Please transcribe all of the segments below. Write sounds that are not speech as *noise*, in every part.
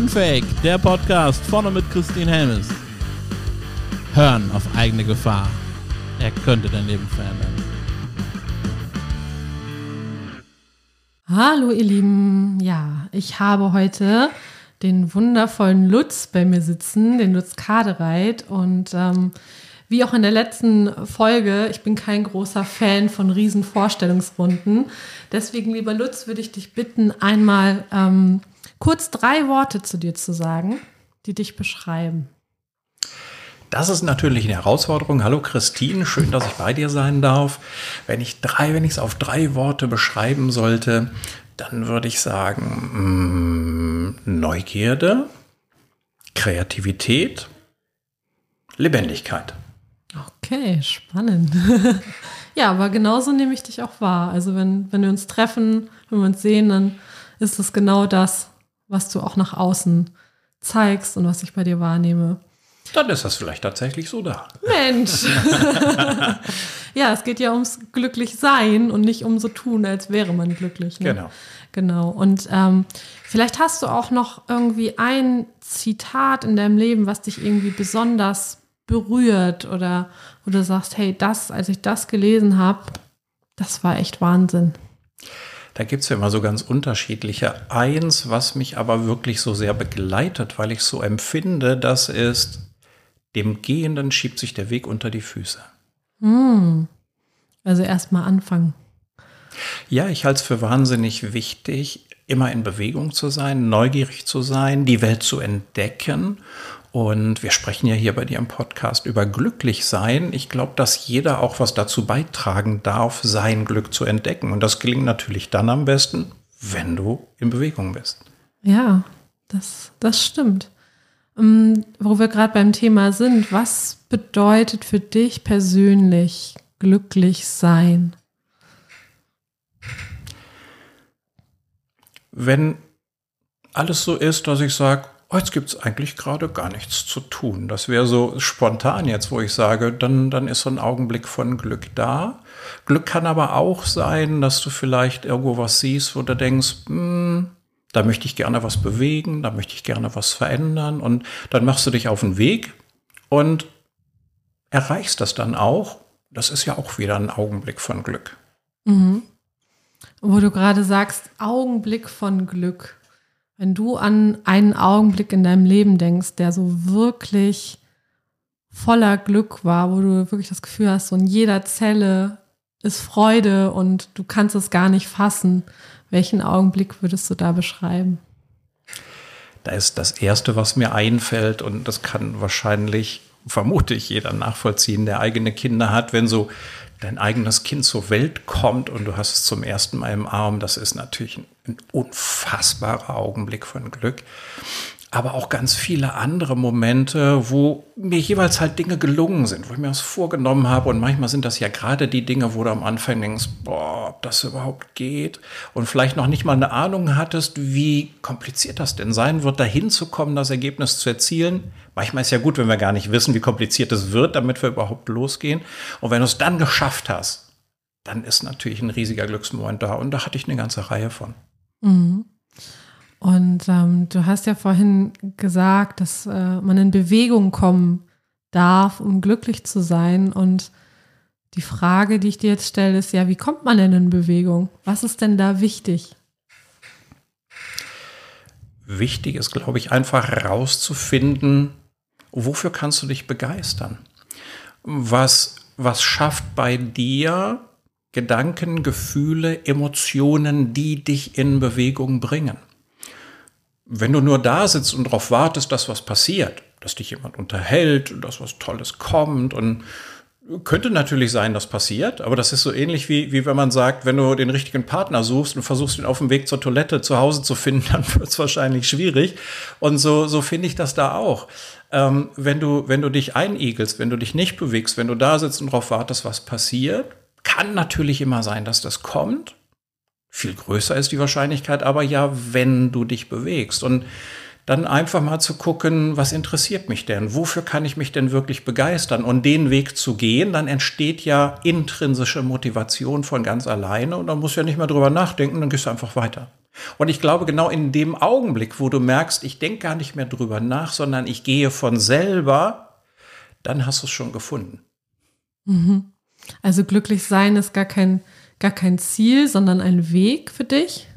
Unfake, der Podcast vorne mit Christine Helmes. Hören auf eigene Gefahr. Er könnte dein Leben verändern. Hallo ihr Lieben, ja, ich habe heute den wundervollen Lutz bei mir sitzen, den Lutz Kadereit und ähm, wie auch in der letzten Folge, ich bin kein großer Fan von riesen Vorstellungsrunden. Deswegen, lieber Lutz, würde ich dich bitten, einmal ähm, kurz drei Worte zu dir zu sagen, die dich beschreiben. Das ist natürlich eine Herausforderung. Hallo Christine, schön, dass ich bei dir sein darf. Wenn ich drei, wenn ich es auf drei Worte beschreiben sollte, dann würde ich sagen mh, mm, Neugierde, Kreativität, Lebendigkeit. Okay, spannend. *laughs* ja, aber genauso nehme ich dich auch wahr. Also wenn, wenn wir uns treffen, wenn wir uns sehen, dann ist das genau das, was du auch nach außen zeigst und was ich bei dir wahrnehme. Dann ist das vielleicht tatsächlich so da. Mensch. *laughs* ja, es geht ja ums Glücklichsein und nicht um so tun, als wäre man glücklich. Ne? Genau. Genau. Und ähm, vielleicht hast du auch noch irgendwie ein Zitat in deinem Leben, was dich irgendwie besonders berührt oder wo du sagst, hey, das, als ich das gelesen habe, das war echt Wahnsinn. Da gibt es ja immer so ganz unterschiedliche. Eins, was mich aber wirklich so sehr begleitet, weil ich so empfinde, das ist, dem Gehenden schiebt sich der Weg unter die Füße. Hm. Also erstmal anfangen. Ja, ich halte es für wahnsinnig wichtig, immer in Bewegung zu sein, neugierig zu sein, die Welt zu entdecken und wir sprechen ja hier bei dir im Podcast über glücklich sein. Ich glaube, dass jeder auch was dazu beitragen darf, sein Glück zu entdecken. Und das gelingt natürlich dann am besten, wenn du in Bewegung bist. Ja, das, das stimmt. Um, ähm, wo wir gerade beim Thema sind, was bedeutet für dich persönlich glücklich sein? Wenn alles so ist, dass ich sage, oh, jetzt gibt es eigentlich gerade gar nichts zu tun. Das wäre so spontan jetzt, wo ich sage, dann, dann ist so ein Augenblick von Glück da. Glück kann aber auch sein, dass du vielleicht irgendwo was siehst, wo du denkst, hm, da möchte ich gerne was bewegen, da möchte ich gerne was verändern und dann machst du dich auf den Weg und erreichst das dann auch. Das ist ja auch wieder ein Augenblick von Glück. Mhm. Wo du gerade sagst, Augenblick von Glück. Wenn du an einen Augenblick in deinem Leben denkst, der so wirklich voller Glück war, wo du wirklich das Gefühl hast, so in jeder Zelle ist Freude und du kannst es gar nicht fassen, welchen Augenblick würdest du da beschreiben? Da ist das Erste, was mir einfällt, und das kann wahrscheinlich, vermute ich, jeder nachvollziehen, der eigene Kinder hat, wenn so dein eigenes Kind zur Welt kommt und du hast es zum ersten Mal im Arm, das ist natürlich ein, unfassbarer Augenblick von Glück aber auch ganz viele andere Momente, wo mir jeweils halt Dinge gelungen sind, wo ich mir was vorgenommen habe. Und manchmal sind das ja gerade die Dinge, wo du am Anfang denkst, boah, ob das überhaupt geht. Und vielleicht noch nicht mal eine Ahnung hattest, wie kompliziert das denn sein wird, dahin zu kommen, das Ergebnis zu erzielen. Manchmal ist ja gut, wenn wir gar nicht wissen, wie kompliziert es wird, damit wir überhaupt losgehen. Und wenn du es dann geschafft hast, dann ist natürlich ein riesiger Glücksmoment da. Und da hatte ich eine ganze Reihe von. Mhm. Und ähm, du hast ja vorhin gesagt, dass äh, man in Bewegung kommen darf, um glücklich zu sein. Und die Frage, die ich dir jetzt stelle, ist ja, wie kommt man denn in Bewegung? Was ist denn da wichtig? Wichtig ist, glaube ich, einfach herauszufinden, wofür kannst du dich begeistern? Was, was schafft bei dir Gedanken, Gefühle, Emotionen, die dich in Bewegung bringen? Wenn du nur da sitzt und darauf wartest, dass was passiert, dass dich jemand unterhält, dass was Tolles kommt und könnte natürlich sein, dass passiert, aber das ist so ähnlich wie, wie wenn man sagt, wenn du den richtigen Partner suchst und versuchst, ihn auf dem Weg zur Toilette zu Hause zu finden, *laughs* dann wird es wahrscheinlich schwierig. Und so, so finde ich das da auch. Ähm, wenn, du, wenn du dich einigelst, wenn du dich nicht bewegst, wenn du da sitzt und darauf wartest, was passiert, kann natürlich immer sein, dass das kommt. Viel größer ist die Wahrscheinlichkeit aber ja, wenn du dich bewegst. Und dann einfach mal zu gucken, was interessiert mich denn? Wofür kann ich mich denn wirklich begeistern? Und den Weg zu gehen, dann entsteht ja intrinsische Motivation von ganz alleine und dann musst du ja nicht mehr drüber nachdenken, dann gehst du einfach weiter. Und ich glaube, genau in dem Augenblick, wo du merkst, ich denke gar nicht mehr drüber nach, sondern ich gehe von selber, dann hast du es schon gefunden. Mhm. Also glücklich sein ist gar kein, gar kein Ziel, sondern ein Weg für dich?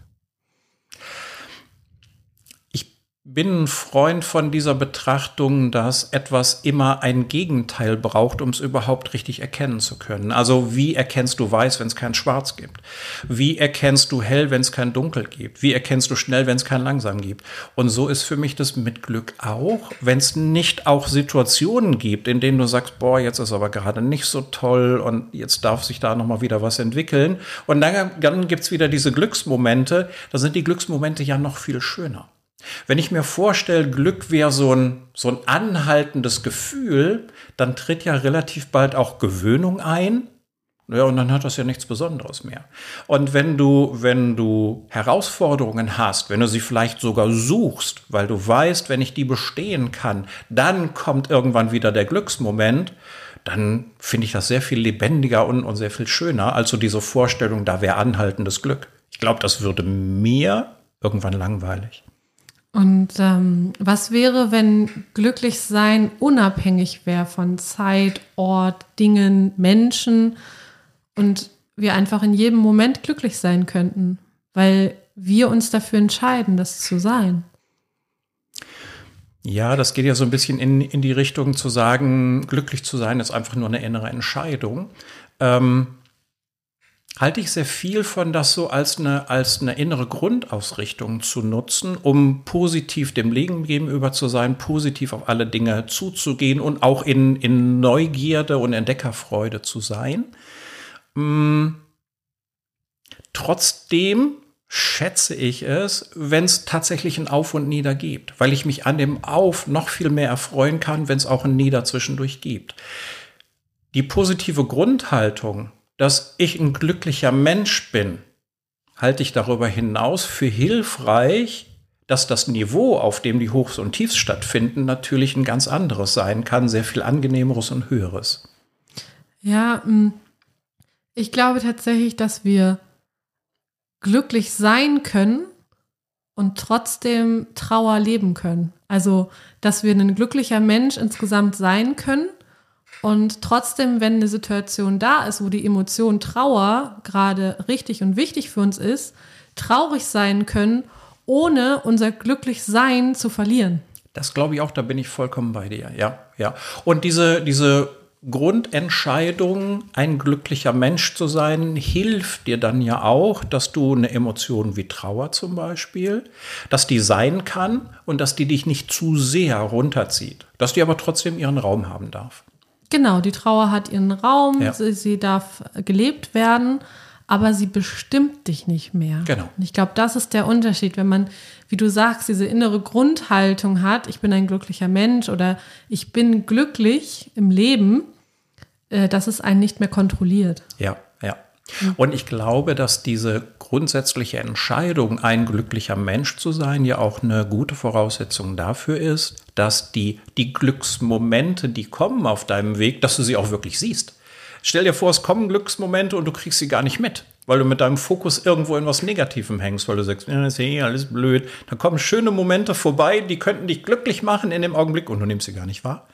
Bin ein Freund von dieser Betrachtung, dass etwas immer ein Gegenteil braucht, um es überhaupt richtig erkennen zu können. Also wie erkennst du weiß, wenn es kein Schwarz gibt? Wie erkennst du hell, wenn es kein Dunkel gibt? Wie erkennst du schnell, wenn es kein langsam gibt? Und so ist für mich das mit Glück auch, wenn es nicht auch Situationen gibt, in denen du sagst, boah, jetzt ist aber gerade nicht so toll und jetzt darf sich da nochmal wieder was entwickeln. Und dann, dann gibt's wieder diese Glücksmomente. Da sind die Glücksmomente ja noch viel schöner. Wenn ich mir vorstelle, Glück wäre so ein, so ein anhaltendes Gefühl, dann tritt ja relativ bald auch Gewöhnung ein. Ja, und dann hat das ja nichts Besonderes mehr. Und wenn du, wenn du Herausforderungen hast, wenn du sie vielleicht sogar suchst, weil du weißt, wenn ich die bestehen kann, dann kommt irgendwann wieder der Glücksmoment, dann finde ich das sehr viel lebendiger und, und sehr viel schöner, als so diese Vorstellung, da wäre anhaltendes Glück. Ich glaube, das würde mir irgendwann langweilig. Und ähm, was wäre, wenn glücklich sein unabhängig wäre von Zeit, Ort, Dingen, Menschen und wir einfach in jedem Moment glücklich sein könnten, weil wir uns dafür entscheiden, das zu sein? Ja, das geht ja so ein bisschen in, in die Richtung zu sagen, glücklich zu sein ist einfach nur eine innere Entscheidung. Ähm, halte ich sehr viel von das so als eine, als eine innere Grundausrichtung zu nutzen, um positiv dem Leben gegenüber zu sein, positiv auf alle Dinge zuzugehen und auch in, in Neugierde und Entdeckerfreude zu sein. Hm. Trotzdem schätze ich es, wenn es tatsächlich ein Auf und Nieder gibt, weil ich mich an dem Auf noch viel mehr erfreuen kann, wenn es auch ein Nieder zwischendurch gibt. Die positive Grundhaltung, dass ich ein glücklicher Mensch bin, halte ich darüber hinaus für hilfreich, dass das Niveau, auf dem die Hochs und Tiefs stattfinden, natürlich ein ganz anderes sein kann, sehr viel angenehmeres und höheres. Ja, mm, ich glaube tatsächlich, dass wir glücklich sein können und trotzdem Trauer leben können. Also, dass wir ein glücklicher Mensch insgesamt sein können und trotzdem, wenn eine Situation da ist, wo die Emotion Trauer gerade richtig und wichtig für uns ist, traurig sein können, ohne unser Glücklichsein zu verlieren. Das glaube ich auch, da bin ich vollkommen bei dir. Ja, ja. Und diese, diese Grundentscheidung, ein glücklicher Mensch zu sein, hilft dir dann ja auch, dass du eine Emotion wie Trauer zum Beispiel, dass die sein kann und dass die dich nicht zu sehr runterzieht, dass die aber trotzdem ihren Raum haben darf. Genau, die Trauer hat ihren Raum, ja. sie, sie, darf gelebt werden, aber sie bestimmt dich nicht mehr. Genau. Und ich glaube, das ist der Unterschied, wenn man, wie du sagst, diese innere Grundhaltung hat, ich bin ein glücklicher Mensch oder ich bin glücklich im Leben, äh, dass es einen nicht mehr kontrolliert. Ja, ja. Und ich glaube, dass diese grundsätzliche Entscheidung, ein glücklicher Mensch zu sein, ja auch eine gute Voraussetzung dafür ist, dass die, die Glücksmomente, die kommen auf deinem Weg, dass du sie auch wirklich siehst. Stell dir vor, es kommen Glücksmomente und du kriegst sie gar nicht mit, weil du mit deinem Fokus irgendwo in was Negativem hängst, weil du sagst, ja, ist eh alles blöd. Da kommen schöne Momente vorbei, die könnten dich glücklich machen in dem Augenblick und du nimmst sie gar nicht wahr.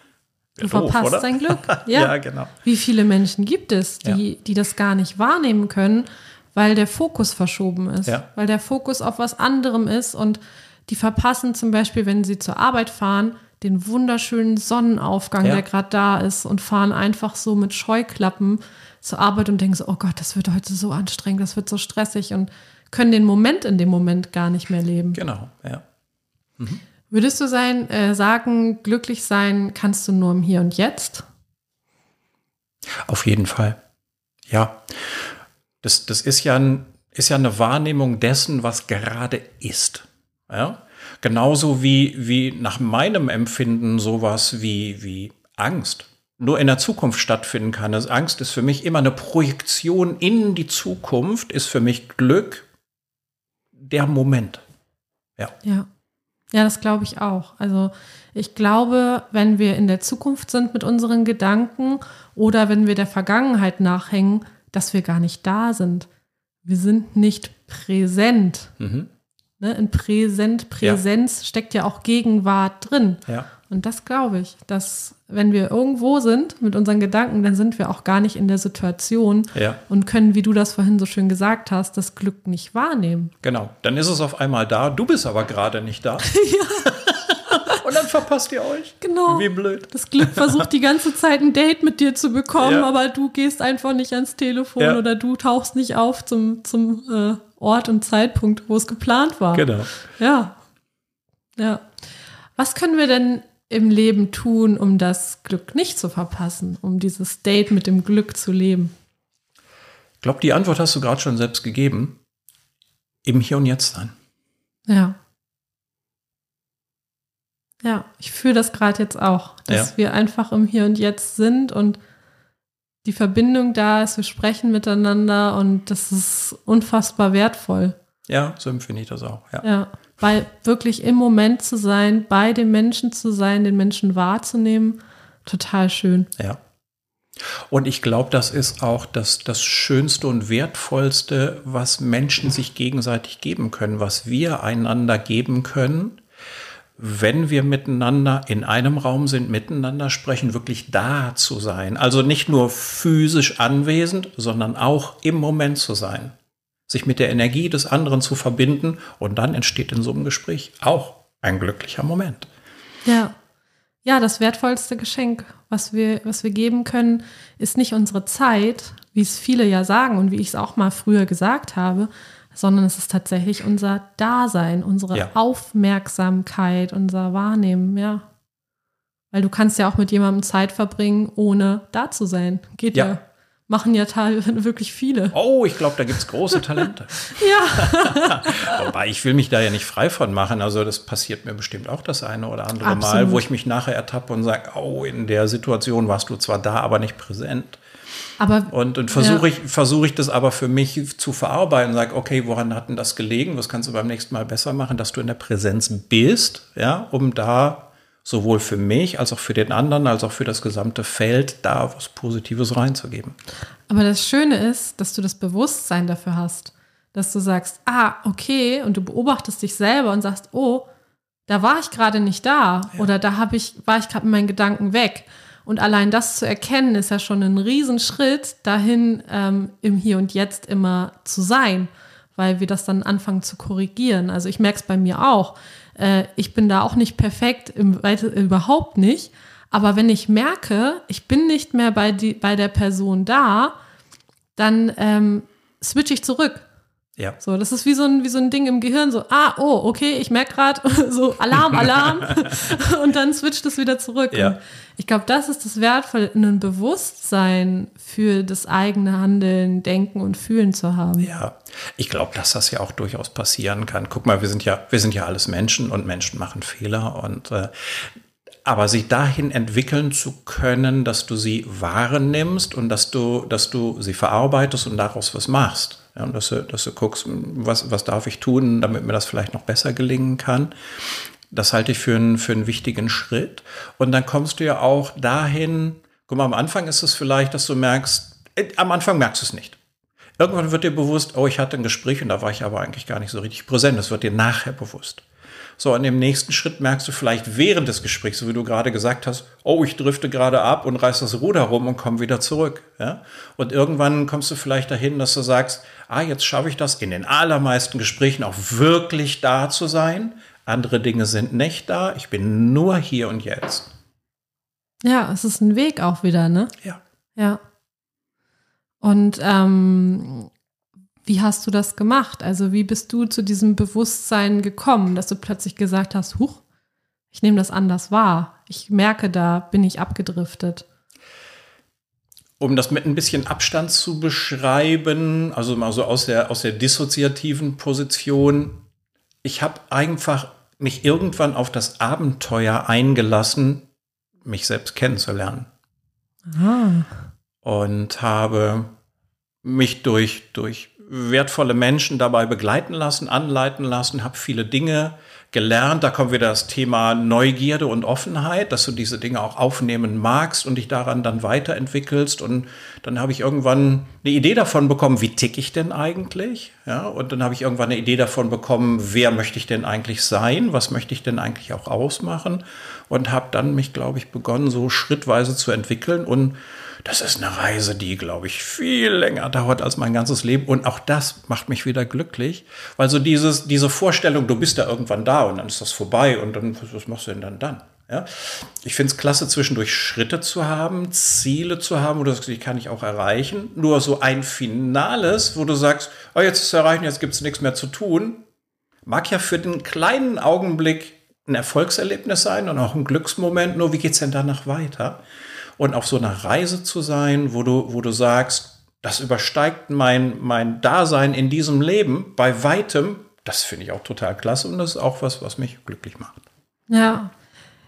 Du verpasst doof, sein Glück. *laughs* Ja. ja. genau. Wie viele Menschen gibt es, die, ja. die das gar nicht wahrnehmen können, weil der Fokus verschoben ist, ja. weil der Fokus auf was anderem ist und die verpassen zum Beispiel, wenn sie zur Arbeit fahren, den wunderschönen Sonnenaufgang, der gerade da ist und fahren einfach so mit Scheuklappen zur Arbeit und denken so, oh Gott, das wird heute so anstrengend, das wird so stressig und können den Moment in dem Moment gar nicht mehr leben. Genau, ja. Mhm. Würdest du sein, äh, sagen, glücklich sein kannst du nur im Hier und Jetzt? Auf jeden Fall. Ja. Das, das ist, ja ein, ist ja eine Wahrnehmung dessen, was gerade ist. Ja? Genauso wie, wie nach meinem Empfinden sowas wie, wie Angst nur in der Zukunft stattfinden kann. Das Angst ist für mich immer eine Projektion in die Zukunft, ist für mich Glück der Moment. Ja. Ja. Ja, das glaube ich auch. Also ich glaube, wenn wir in der Zukunft sind mit unseren Gedanken oder wenn wir der Vergangenheit nachhängen, dass wir gar nicht da sind. Wir sind nicht präsent. Mhm. Ne? In Präsent, Präsenz steckt ja auch Gegenwart drin. Ja. Und das glaube ich, dass wenn wir irgendwo sind mit unseren Gedanken, dann sind wir auch gar nicht in der Situation Ja. und können, wie du das vorhin so schön gesagt hast, das Glück nicht wahrnehmen. Genau. Dann ist es auf einmal da, du bist aber gerade nicht da. *laughs* ja. Und dann verpasst ihr euch. Genau. Wie blöd. Das Glück versucht die ganze Zeit ein Date mit dir zu bekommen, Ja. aber du gehst einfach nicht ans Telefon Ja. oder du tauchst nicht auf zum, zum äh, Ort und Zeitpunkt, wo es geplant war. Genau. Ja. Ja. Was können wir denn im Leben tun, um das Glück nicht zu verpassen, um dieses Date mit dem Glück zu leben? Ich glaube, die Antwort hast du gerade schon selbst gegeben. Im Hier und Jetzt sein. Ja. Ja, ich fühle das gerade jetzt auch, dass Ja. wir einfach im Hier und Jetzt sind und die Verbindung da ist, wir sprechen miteinander und das ist unfassbar wertvoll. Ja, so empfinde ich das auch. Ja. Ja, weil wirklich im Moment zu sein, bei den Menschen zu sein, den Menschen wahrzunehmen, total schön. Ja. Und ich glaube, das ist auch das, das Schönste und Wertvollste, was Menschen sich gegenseitig geben können, was wir einander geben können, wenn wir miteinander in einem Raum sind, miteinander sprechen, wirklich da zu sein. Also nicht nur physisch anwesend, sondern auch im Moment zu sein. Sich mit der Energie des anderen zu verbinden und dann entsteht in so einem Gespräch auch ein glücklicher Moment. Ja. Ja, das wertvollste Geschenk, was wir, was wir geben können, ist nicht unsere Zeit, wie es viele ja sagen und wie ich es auch mal früher gesagt habe, sondern es ist tatsächlich unser Dasein, unsere Ja. Aufmerksamkeit, unser Wahrnehmen, ja. Weil du kannst ja auch mit jemandem Zeit verbringen, ohne da zu sein. Geht ja. Ja. Machen ja teilweise *laughs* wirklich viele. Oh, ich glaube, da gibt's große *laughs* Talente. Ja. *laughs* Wobei ich will mich da ja nicht frei von machen. Also das passiert mir bestimmt auch das eine oder andere Mal, Absolut. wo ich mich nachher ertappe und sage, oh, in der Situation warst du zwar da, aber nicht präsent. Aber Und, und versuche Ja. ich, versuche ich das aber für mich zu verarbeiten und sage, okay, woran hat denn das gelegen? Was kannst du beim nächsten Mal besser machen, dass du in der Präsenz bist, ja, um da sowohl für mich als auch für den anderen, als auch für das gesamte Feld da was Positives reinzugeben. Aber das Schöne ist, dass du das Bewusstsein dafür hast, dass du sagst, ah, okay, und du beobachtest dich selber und sagst, oh, da war ich gerade nicht da oder da habe ich, war ich gerade mit meinen Gedanken weg. Und allein das zu erkennen, ist ja schon ein Riesenschritt dahin, ähm, im Hier und Jetzt immer zu sein, weil wir das dann anfangen zu korrigieren. Also ich merke es bei mir auch. Äh, ich bin da auch nicht perfekt, im, überhaupt nicht. Aber wenn ich merke, ich bin nicht mehr bei, die, bei der Person da, dann ähm, switche ich zurück. Ja. So, das ist wie so ein, wie so ein Ding im Gehirn, so, ah, oh, okay, ich merke gerade, *laughs* so Alarm, Alarm. *laughs* und dann switcht es wieder zurück. Ja. Ich glaube, das ist das Wertvolle, ein Bewusstsein für das eigene Handeln, Denken und Fühlen zu haben. Ja, ich glaube, dass das ja auch durchaus passieren kann. Guck mal, wir sind ja, wir sind ja alles Menschen und Menschen machen Fehler und äh, aber sich dahin entwickeln zu können, dass du sie wahrnimmst und dass du, dass du sie verarbeitest und daraus was machst. Ja, dass du, dass du guckst, was, was darf ich tun, damit mir das vielleicht noch besser gelingen kann. Das halte ich für einen, für einen wichtigen Schritt. Und dann kommst du ja auch dahin, guck mal, am Anfang ist es vielleicht, dass du merkst, äh, am Anfang merkst du es nicht. Irgendwann wird dir bewusst, oh, ich hatte ein Gespräch und da war ich aber eigentlich gar nicht so richtig präsent. Das wird dir nachher bewusst. So, und im nächsten Schritt merkst du vielleicht während des Gesprächs, so wie du gerade gesagt hast, oh, ich drifte gerade ab und reiß das Ruder rum und komme wieder zurück. Ja? Und irgendwann kommst du vielleicht dahin, dass du sagst, ah, jetzt schaffe ich das in den allermeisten Gesprächen auch wirklich da zu sein. Andere Dinge sind nicht da. Ich bin nur hier und jetzt. Ja, es ist ein Weg auch wieder, ne? Ja. Ja. Und ähm, wie hast du das gemacht? Also wie bist du zu diesem Bewusstsein gekommen, dass du plötzlich gesagt hast, huch, ich nehme das anders wahr. Ich merke, da bin ich abgedriftet. um das mit ein bisschen Abstand zu beschreiben, also mal so aus der, aus der dissoziativen Position, ich habe einfach mich irgendwann auf das Abenteuer eingelassen, mich selbst kennenzulernen. Ah. Und habe mich durch, durch wertvolle Menschen dabei begleiten lassen, anleiten lassen, habe viele Dinge gelernt. Da kommt wieder das Thema Neugierde und Offenheit, dass du diese Dinge auch aufnehmen magst und dich daran dann weiterentwickelst. Und dann habe ich irgendwann eine Idee davon bekommen, wie tick ich denn eigentlich? Ja, und dann habe ich irgendwann eine Idee davon bekommen, wer möchte ich denn eigentlich sein? Was möchte ich denn eigentlich auch ausmachen? Und habe dann mich, glaube ich, begonnen, so schrittweise zu entwickeln und das ist eine Reise, die, glaube ich, viel länger dauert als mein ganzes Leben. Und auch das macht mich wieder glücklich. Weil so dieses, diese Vorstellung, du bist da irgendwann da und dann ist das vorbei und dann, was machst du denn dann dann? Ja? Ich finde es klasse, zwischendurch Schritte zu haben, Ziele zu haben, oder die kann ich auch erreichen. Nur so ein Finales, wo du sagst, oh, jetzt ist es erreicht, jetzt gibt es nichts mehr zu tun, mag ja für den kleinen Augenblick ein Erfolgserlebnis sein und auch ein Glücksmoment. Nur wie geht es denn danach weiter? Und auf so einer Reise zu sein, wo du, wo du sagst, das übersteigt mein, mein Dasein in diesem Leben bei weitem, das finde ich auch total klasse und das ist auch was, was mich glücklich macht. Ja,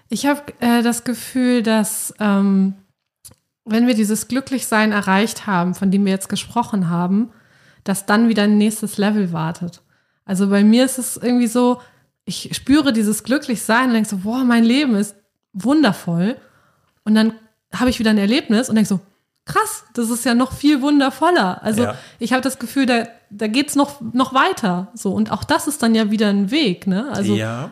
ich habe äh, das Gefühl, dass ähm, wenn wir dieses Glücklichsein erreicht haben, von dem wir jetzt gesprochen haben, dass dann wieder ein nächstes Level wartet. Also bei mir ist es irgendwie so, ich spüre dieses Glücklichsein und denke so, boah, mein Leben ist wundervoll. Und dann habe ich wieder ein Erlebnis und denke so, krass, das ist ja noch viel wundervoller. Also ja. ich habe das Gefühl, da, da geht es noch, noch weiter. So, und auch das ist dann ja wieder ein Weg, ne? Also, ja.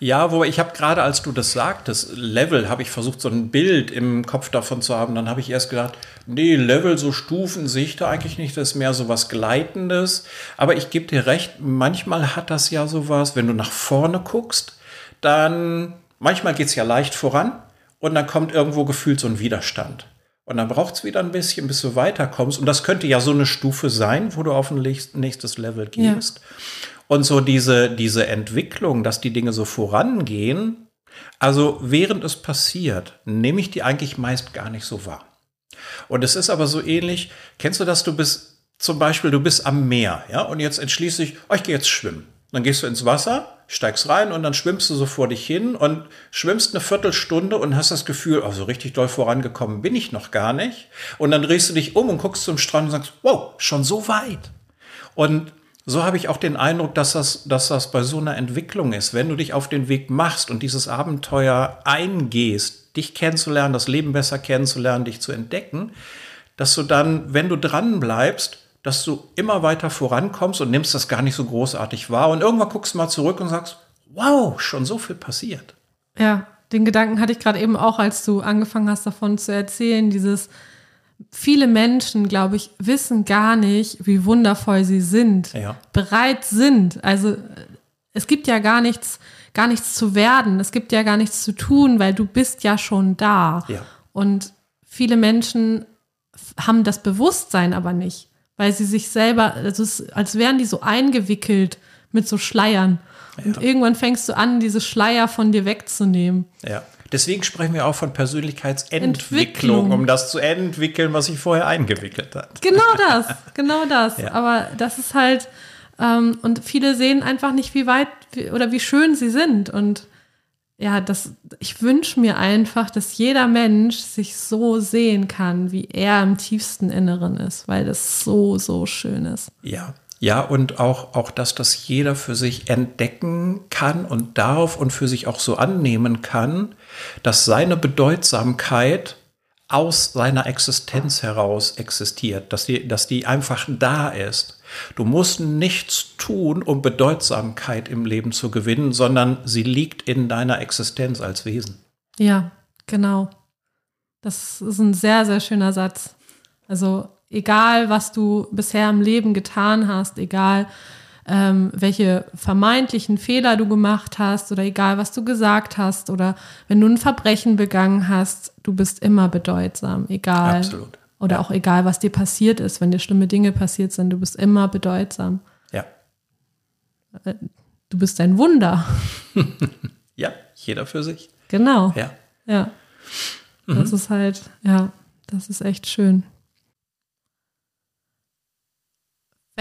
Ja, wobei ich habe gerade, als du das sagtest, Level, habe ich versucht, so ein Bild im Kopf davon zu haben. Dann habe ich erst gedacht, nee, Level, so Stufen sehe ich da eigentlich nicht. Das ist mehr so was Gleitendes. Aber ich gebe dir recht, manchmal hat das ja sowas, wenn du nach vorne guckst, dann manchmal geht es ja leicht voran und dann kommt irgendwo gefühlt so ein Widerstand. Und dann braucht es wieder ein bisschen, bis du weiterkommst. Und das könnte ja so eine Stufe sein, wo du auf ein nächstes Level gehst. Ja. Und so diese, diese Entwicklung, dass die Dinge so vorangehen, also während es passiert, nehme ich die eigentlich meist gar nicht so wahr. Und es ist aber so ähnlich, kennst du das, du bist zum Beispiel, du bist am Meer, ja, und jetzt entschließe ich, oh, ich gehe jetzt schwimmen. Dann gehst du ins Wasser, steigst rein und dann schwimmst du so vor dich hin und schwimmst eine Viertelstunde und hast das Gefühl, oh, so richtig doll vorangekommen bin ich noch gar nicht. Und dann drehst du dich um und guckst zum Strand und sagst, wow, schon so weit. Und so habe ich auch den Eindruck, dass das, dass das bei so einer Entwicklung ist. Wenn du dich auf den Weg machst und dieses Abenteuer eingehst, dich kennenzulernen, das Leben besser kennenzulernen, dich zu entdecken, dass du dann, wenn du dran bleibst, dass du immer weiter vorankommst und nimmst das gar nicht so großartig wahr. Und irgendwann guckst du mal zurück und sagst, wow, schon so viel passiert. Ja, den Gedanken hatte ich gerade eben auch, als du angefangen hast davon zu erzählen, dieses viele Menschen, glaube ich, wissen gar nicht, wie wundervoll sie sind, ja. bereit sind. Also es gibt ja gar nichts, gar nichts zu werden, es gibt ja gar nichts zu tun, weil du bist ja schon da. Ja. Und viele Menschen haben das Bewusstsein aber nicht weil sie sich selber, also es als wären die so eingewickelt mit so Schleiern. Ja. Und irgendwann fängst du an, diese Schleier von dir wegzunehmen. Ja. Deswegen sprechen wir auch von Persönlichkeitsentwicklung, um das zu entwickeln, was sich vorher eingewickelt hat. Genau *laughs* das, genau das. Ja. Aber das ist halt, ähm, und viele sehen einfach nicht, wie weit wie, oder wie schön sie sind. Und ja, das, ich wünsche mir einfach, dass jeder Mensch sich so sehen kann, wie er im tiefsten Inneren ist, weil das so, so schön ist. Ja. Ja, und auch, auch, dass das jeder für sich entdecken kann und darf und für sich auch so annehmen kann, dass seine Bedeutsamkeit aus seiner Existenz heraus existiert, dass die, dass die einfach da ist. Du musst nichts tun, um Bedeutsamkeit im Leben zu gewinnen, sondern sie liegt in deiner Existenz als Wesen. Ja, genau. Das ist ein sehr, sehr schöner Satz. Also egal, was du bisher im Leben getan hast, egal, ähm, welche vermeintlichen Fehler du gemacht hast oder egal, was du gesagt hast oder wenn du ein Verbrechen begangen hast, du bist immer bedeutsam, egal. Absolut. Oder auch egal, was dir passiert ist, wenn dir schlimme Dinge passiert sind, du bist immer bedeutsam. Ja. Äh, du bist ein Wunder. *laughs* ja, jeder für sich. Genau. Ja. Ja. Mhm. Das ist halt, ja, das ist echt schön.